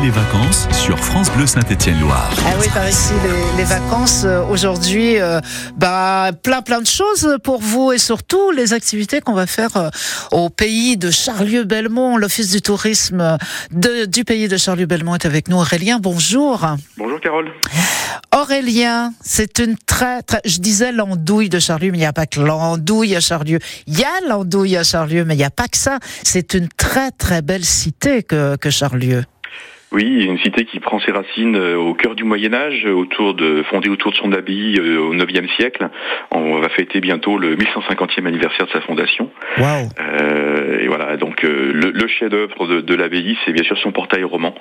les vacances sur France Bleu Saint-Étienne-Loire. Ah oui, par ici, les, les vacances euh, aujourd'hui, euh, bah, plein plein de choses pour vous et surtout les activités qu'on va faire euh, au pays de Charlieu-Belmont. L'Office du tourisme de, du pays de Charlieu-Belmont est avec nous. Aurélien, bonjour. Bonjour Carole. Aurélien, c'est une très, très, je disais l'andouille de Charlieu, mais il n'y a pas que l'andouille à Charlieu. Il y a l'andouille à Charlieu, mais il n'y a pas que ça. C'est une très très belle cité que, que Charlieu. Oui, une cité qui prend ses racines euh, au cœur du Moyen Âge, autour de, fondée autour de son abbaye euh, au IXe siècle. On va fêter bientôt le 1150e anniversaire de sa fondation. Wow. Euh, et voilà, donc le, le chef-d'œuvre de, de l'abbaye, c'est bien sûr son portail roman,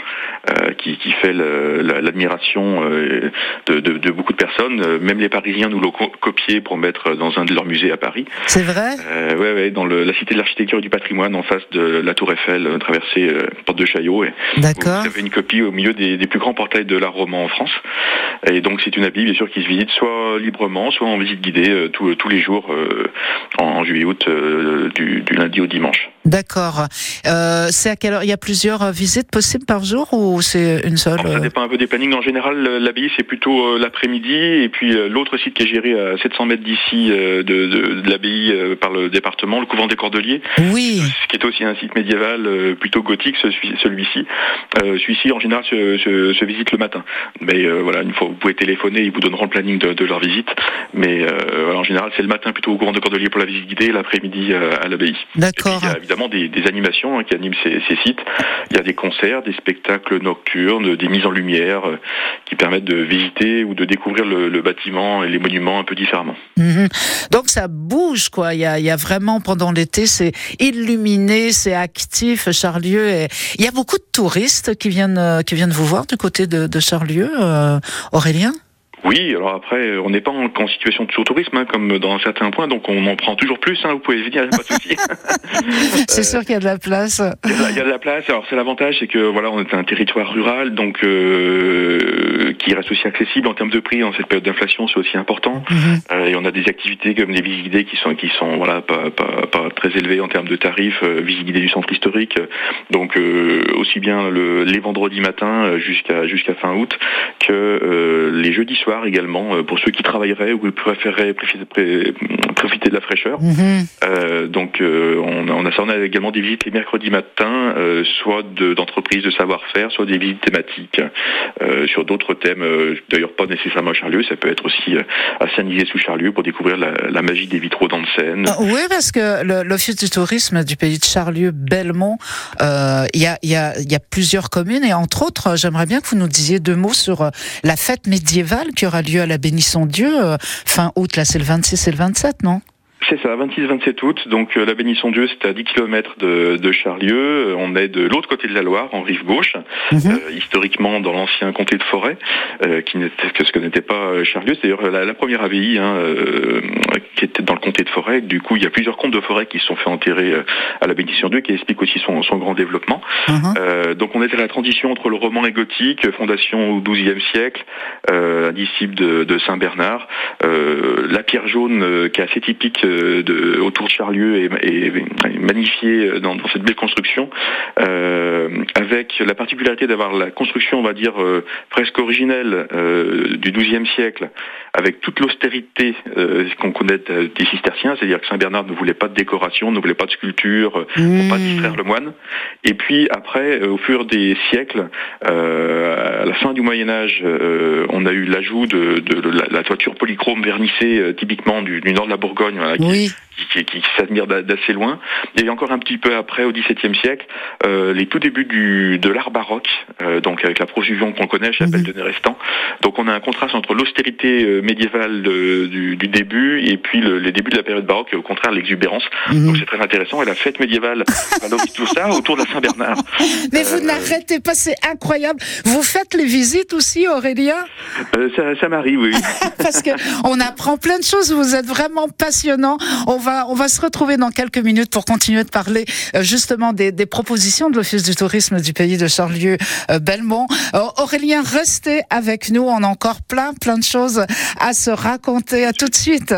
euh, qui, qui, fait l'admiration de, de, de, beaucoup de personnes. Même les Parisiens nous l'ont copié pour mettre dans un de leurs musées à Paris. C'est vrai? Euh, Ouais, ouais, dans le, la cité de l'architecture et du patrimoine, en face de la Tour Eiffel, traversée Porte de Chaillot. D'accord une copie au milieu des, plus grands portails de l'art roman en France. Et donc c'est une abbaye bien sûr qui se visite soit librement, soit en visite guidée euh, tous, les jours euh, en juillet-août euh, du, lundi au dimanche. D'accord. Euh, c'est à quelle heure? Il y a plusieurs visites possibles par jour ou c'est une seule Alors, Ça dépend un peu des plannings. En général, l'abbaye c'est plutôt l'après-midi et puis l'autre site qui est géré à 700 mètres d'ici de, de, de l'abbaye par le département, le couvent des Cordeliers. Oui. Ce qui est aussi un site médiéval plutôt gothique, celui-ci. Euh, celui-ci, en général, se, se, se, visite le matin. Mais euh, voilà, une fois, vous pouvez téléphoner, ils vous donneront le planning de, de leur visite. Mais euh, en général, c'est le matin plutôt au courant de Cordelier pour la visite guidée, l'après-midi à l'abbaye. D'accord. Évidemment des, des animations hein, qui animent ces, sites. Il y a des concerts, des spectacles nocturnes, des mises en lumière qui permettent de visiter ou de découvrir le, bâtiment et les monuments un peu différemment. Mmh. Donc ça bouge, quoi. Il y a, vraiment pendant l'été, c'est illuminé, c'est actif, Charlieu. Il y a beaucoup de touristes qui viennent, qui viennent vous voir du côté de, de Charlieu, euh, Aurélien? Oui, alors après, on n'est pas en, en, situation de sous-tourisme, hein, comme dans certains points, donc on en prend toujours plus, hein, vous pouvez venir, pas de souci. c'est sûr qu'il y a de la place. Il y, a, il y a de la place, alors c'est l'avantage, c'est que voilà, on est un territoire rural, donc euh, qui reste aussi accessible en termes de prix, en cette période d'inflation, c'est aussi important. Mm -hmm. euh, et on a des activités comme les visites guidées qui sont, qui sont voilà, pas, pas, pas très élevées en termes de tarifs, euh, visites guidées du centre historique, donc euh, aussi bien le, les vendredis matins jusqu'à jusqu'à fin août que euh, les jeudis soirs également euh, pour ceux qui travailleraient ou qui préféreraient profiter de la fraîcheur. Mm -hmm. euh, donc euh, on, a, on, a, on a également des visites les mercredis matins, euh, soit d'entreprises de, de savoir-faire, soit des visites thématiques euh, sur d'autres thèmes. D'ailleurs pas nécessairement à Charlieu, ça peut être aussi à Saint-Nizier-sous-Charlieu pour découvrir la, la, magie des vitraux dans le Seine. oui, parce que l'Office du tourisme du pays de il y a, y, a, y, a, plusieurs communes et entre autres, j'aimerais bien que vous nous disiez deux mots sur la fête médiévale qui aura lieu à la Bénisson Dieu fin août. Là, c'est le 26 et le 27, non? C'est ça, 26-27 août. Donc euh, la Bénisson Dieu, c'est à 10 km de, de, Charlieu. On est de l'autre côté de la Loire, en rive gauche, -hmm. euh, historiquement dans l'ancien comté de Forêt, euh, qui n'était que ce que n'était pas Charlieu. C'est d'ailleurs la, la, première abbaye hein, qui était dans le comté de Forêt. Du coup, il y a plusieurs comtes de forêt qui se sont fait enterrer à la Bénisson Dieu, qui explique aussi son, son grand développement. -hmm. donc on est à la transition entre le roman et gothique, fondation au XIIe siècle, un disciple de, de Saint Bernard, la pierre jaune qui est assez typique de, autour de Charlieu est, est, est magnifié dans, dans, cette belle construction, euh, avec la particularité d'avoir la construction, on va dire, euh, presque originelle euh, du XIIe siècle, avec toute l'austérité qu'on connaît des cisterciens, c'est-à-dire que Saint-Bernard ne voulait pas de décoration, ne voulait pas de sculpture, mmh. pour pas distraire le moine. Et puis après, au fur des siècles, à la fin du Moyen Âge, on a eu l'ajout de, de, de la, la, toiture polychrome vernissée, typiquement du, du, nord de la Bourgogne, voilà, 容易 qui, qui, qui s'admire d'assez loin. Et encore un petit peu après, au XVIIe siècle, euh, les tout débuts du, de l'art baroque, euh, donc avec la profusion qu'on connaît, chapelle mm -hmm. de Nérestan. Donc on a un contraste entre l'austérité euh, médiévale de, du, du, début et puis le, les débuts de la période baroque, et au contraire l'exubérance. -hmm. Donc c'est très intéressant. Et la fête médiévale valorise tout ça autour de la Saint-Bernard. Mais vous n'arrêtez pas, c'est incroyable. Vous faites les visites aussi, Aurélien Ça, ça m'arrive, oui. Parce que on apprend plein de choses. Vous êtes vraiment passionnant. On va va, on va se retrouver dans quelques minutes pour continuer de parler euh, justement des, des propositions de l'Office du tourisme du pays de Charlieu-Belmont. Aurélien, restez avec nous. On a encore plein, plein de choses à se raconter. À tout de suite.